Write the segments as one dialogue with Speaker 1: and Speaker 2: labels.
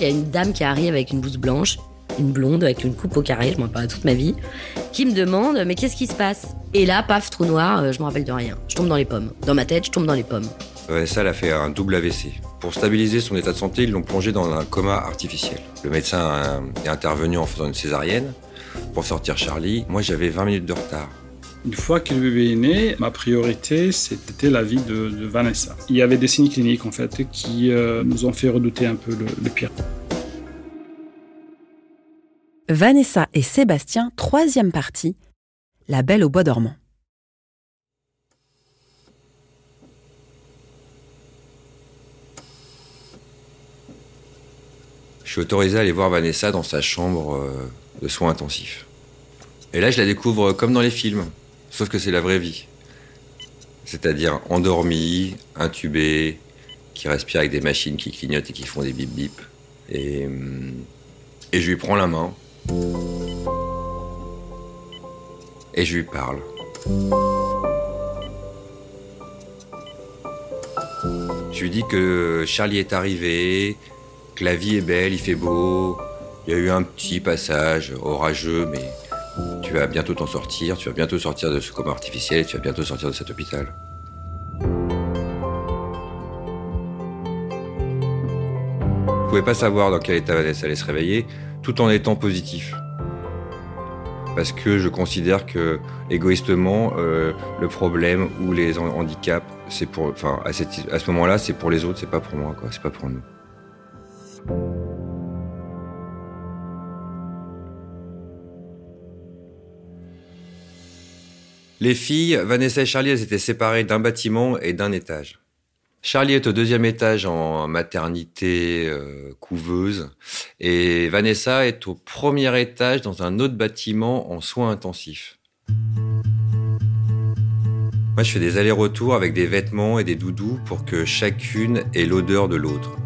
Speaker 1: il y a une dame qui arrive avec une blouse blanche, une blonde avec une coupe au carré, je m'en parle toute ma vie, qui me demande mais qu'est-ce qui se passe? Et là, paf, trou noir, euh, je me rappelle de rien. Je tombe dans les pommes. Dans ma tête, je tombe dans les pommes.
Speaker 2: ça, elle a fait un double AVC. Pour stabiliser son état de santé, ils l'ont plongé dans un coma artificiel. Le médecin est intervenu en faisant une césarienne pour sortir Charlie. Moi, j'avais 20 minutes de retard.
Speaker 3: Une fois que le bébé est né, ma priorité, c'était la vie de, Vanessa. Il y avait des signes cliniques, en fait, qui euh, nous ont fait redouter un peu le, pire.
Speaker 4: Vanessa et Sébastien, troisième partie, La Belle au Bois dormant.
Speaker 2: Je suis autorisé à aller voir Vanessa dans sa chambre euh, de soins intensifs. Et là, je la découvre comme dans les films. Sauf que c'est la vraie vie. C'est-à-dire endormi, intubé, qui respire avec des machines qui clignotent et qui font des bip bip. Et, hum, et je lui prends la main. Et je lui parle. Je lui dis que Charlie est arrivé, que la vie est belle, il fait beau. Il y a eu un petit passage orageux, mais tu vas bientôt t'en sortir, tu vas bientôt sortir de ce coma artificiel tu vas bientôt sortir de cet hôpital. Vous pouvez pas savoir dans quel état Vanessa allait se réveiller tout en étant positif. Parce que je considère que égoïstement, euh, le problème ou les handicaps, c'est pour, enfin, à, ce moment-là, c'est pour les autres, c'est pas pour moi, quoi, c'est pas pour nous. Les filles, Vanessa et Charlie, elles étaient séparées d'un bâtiment et d'un étage. Charlie est au deuxième étage en maternité euh, couveuse et Vanessa est au premier étage dans un autre bâtiment en soins intensifs. Moi, je fais des allers-retours avec des vêtements et des doudous pour que chacune ait l'odeur de l'autre.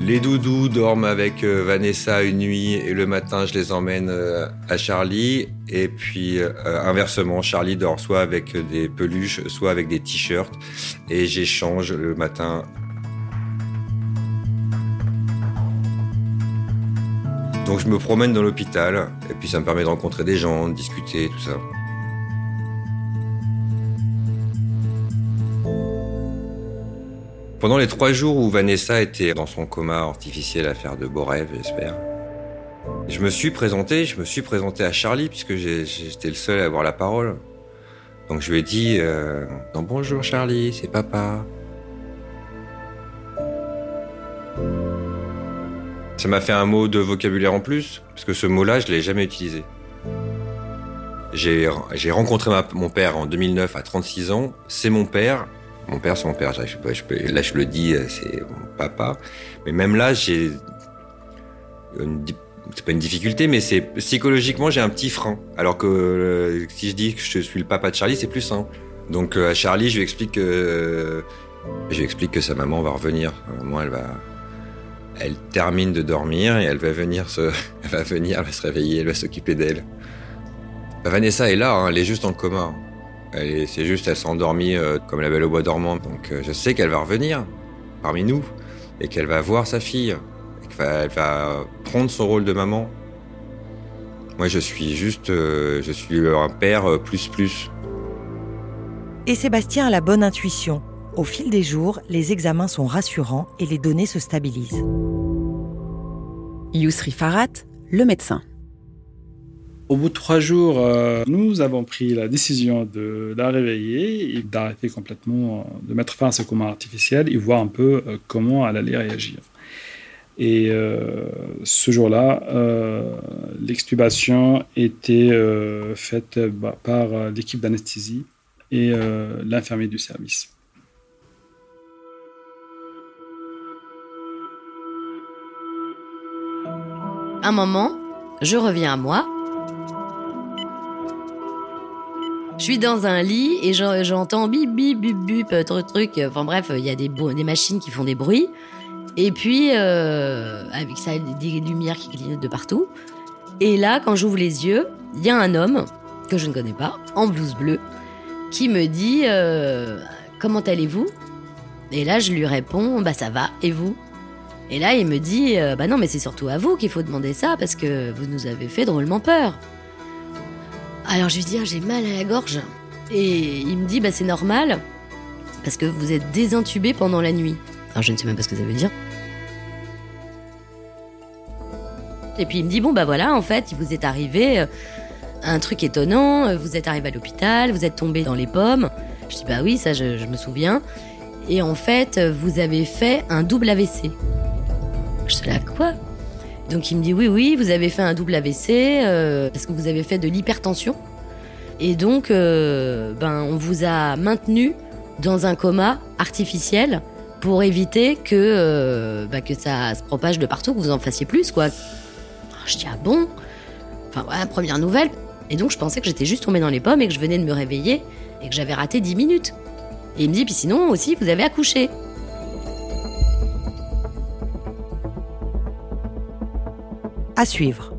Speaker 2: Les doudous dorment avec euh, Vanessa une nuit et le matin je les emmène euh, à Charlie. Et puis euh, inversement, Charlie dort soit avec des peluches, soit avec des t-shirts. Et j'échange le matin. Donc je me promène dans l'hôpital et puis ça me permet de rencontrer des gens, de discuter, tout ça. Pendant les trois jours où Vanessa était dans son coma artificiel à faire de beaux rêves, j'espère, je me suis présenté, je me suis présenté à Charlie puisque j'étais le seul à avoir la parole. Donc je lui ai dit euh, bonjour Charlie, c'est papa. Ça m'a fait un mot de vocabulaire en plus parce que ce mot-là, je l'ai jamais utilisé. J'ai rencontré mon père en 2009 à 36 ans. C'est mon père. Mon père, c'est mon père. là, je le dis, euh, c'est mon papa. Mais même là, j'ai c'est pas une difficulté, mais c'est psychologiquement j'ai un petit frein. Alors que euh, si je dis que je suis le papa de Charlie, c'est plus simple. Donc euh, à Charlie, je lui explique que je lui explique que sa maman va revenir. Moi, elle va, elle termine de dormir et elle va venir se, va venir, se réveiller, elle va s'occuper d'elle. Vanessa est là, hein, elle est juste en coma. C'est juste, elle s'est endormie euh, comme la belle au bois dormant. Donc je sais qu'elle va revenir parmi nous et qu'elle va voir sa fille. Qu'elle va, prendre son rôle de maman. Moi, je suis juste, euh, je suis un père plus plus.
Speaker 4: Et Sébastien a la bonne intuition. Au fil des jours, les examens sont rassurants et les données se stabilisent. Yousri Farat, le médecin.
Speaker 3: Au bout de trois jours, euh, nous avons pris la décision de la réveiller et d'arrêter complètement, euh, de mettre fin à ce coma artificiel et voir un peu euh, comment elle allait réagir. Et ce jour-là, l'extubation était faite bah, par l'équipe d'anesthésie et l'infirmier du service.
Speaker 1: Un moment, je reviens à moi Je suis dans un lit et j'entends bip bip bip bip truc truc. Enfin bref, il y a des machines qui font des bruits. Et puis euh, avec ça des lumières qui clignotent de partout. Et là, quand j'ouvre les yeux, il y a un homme que je ne connais pas en blouse bleue qui me dit euh, comment allez-vous? Et là, je lui réponds, bah ça va, et vous? Et là, il me dit, euh, bah non, mais c'est surtout à vous qu'il faut demander ça parce que vous nous avez fait drôlement peur. Alors je lui dis, ah, j'ai mal à la gorge. Et il me dit, bah c'est normal parce que vous êtes désintubé pendant la nuit. Alors je ne sais même pas ce que ça veut dire. Et puis il me dit, bon bah voilà, en fait, il vous est arrivé euh, un truc étonnant, euh, vous êtes arrivé à l'hôpital, vous êtes tombé dans les pommes. Je dis, bah oui, ça je, me souviens. Et en fait, vous avez fait un double AVC. Je dis, là, quoi? Donc il me dit, oui, oui, vous avez fait un double AVC euh, parce que vous avez fait de l'hypertension. Et donc, ben, on vous a maintenu dans un coma artificiel pour éviter que, bah, que ça se propage de partout, que vous en fassiez plus, quoi. Je dis, ah bon? Enfin, voilà, première nouvelle. Et donc, je pensais que j'étais juste tombée dans les pommes et que je venais de me réveiller et que j'avais raté 10 minutes. Et il me dit, puis sinon aussi, vous avez accouché.
Speaker 4: À suivre.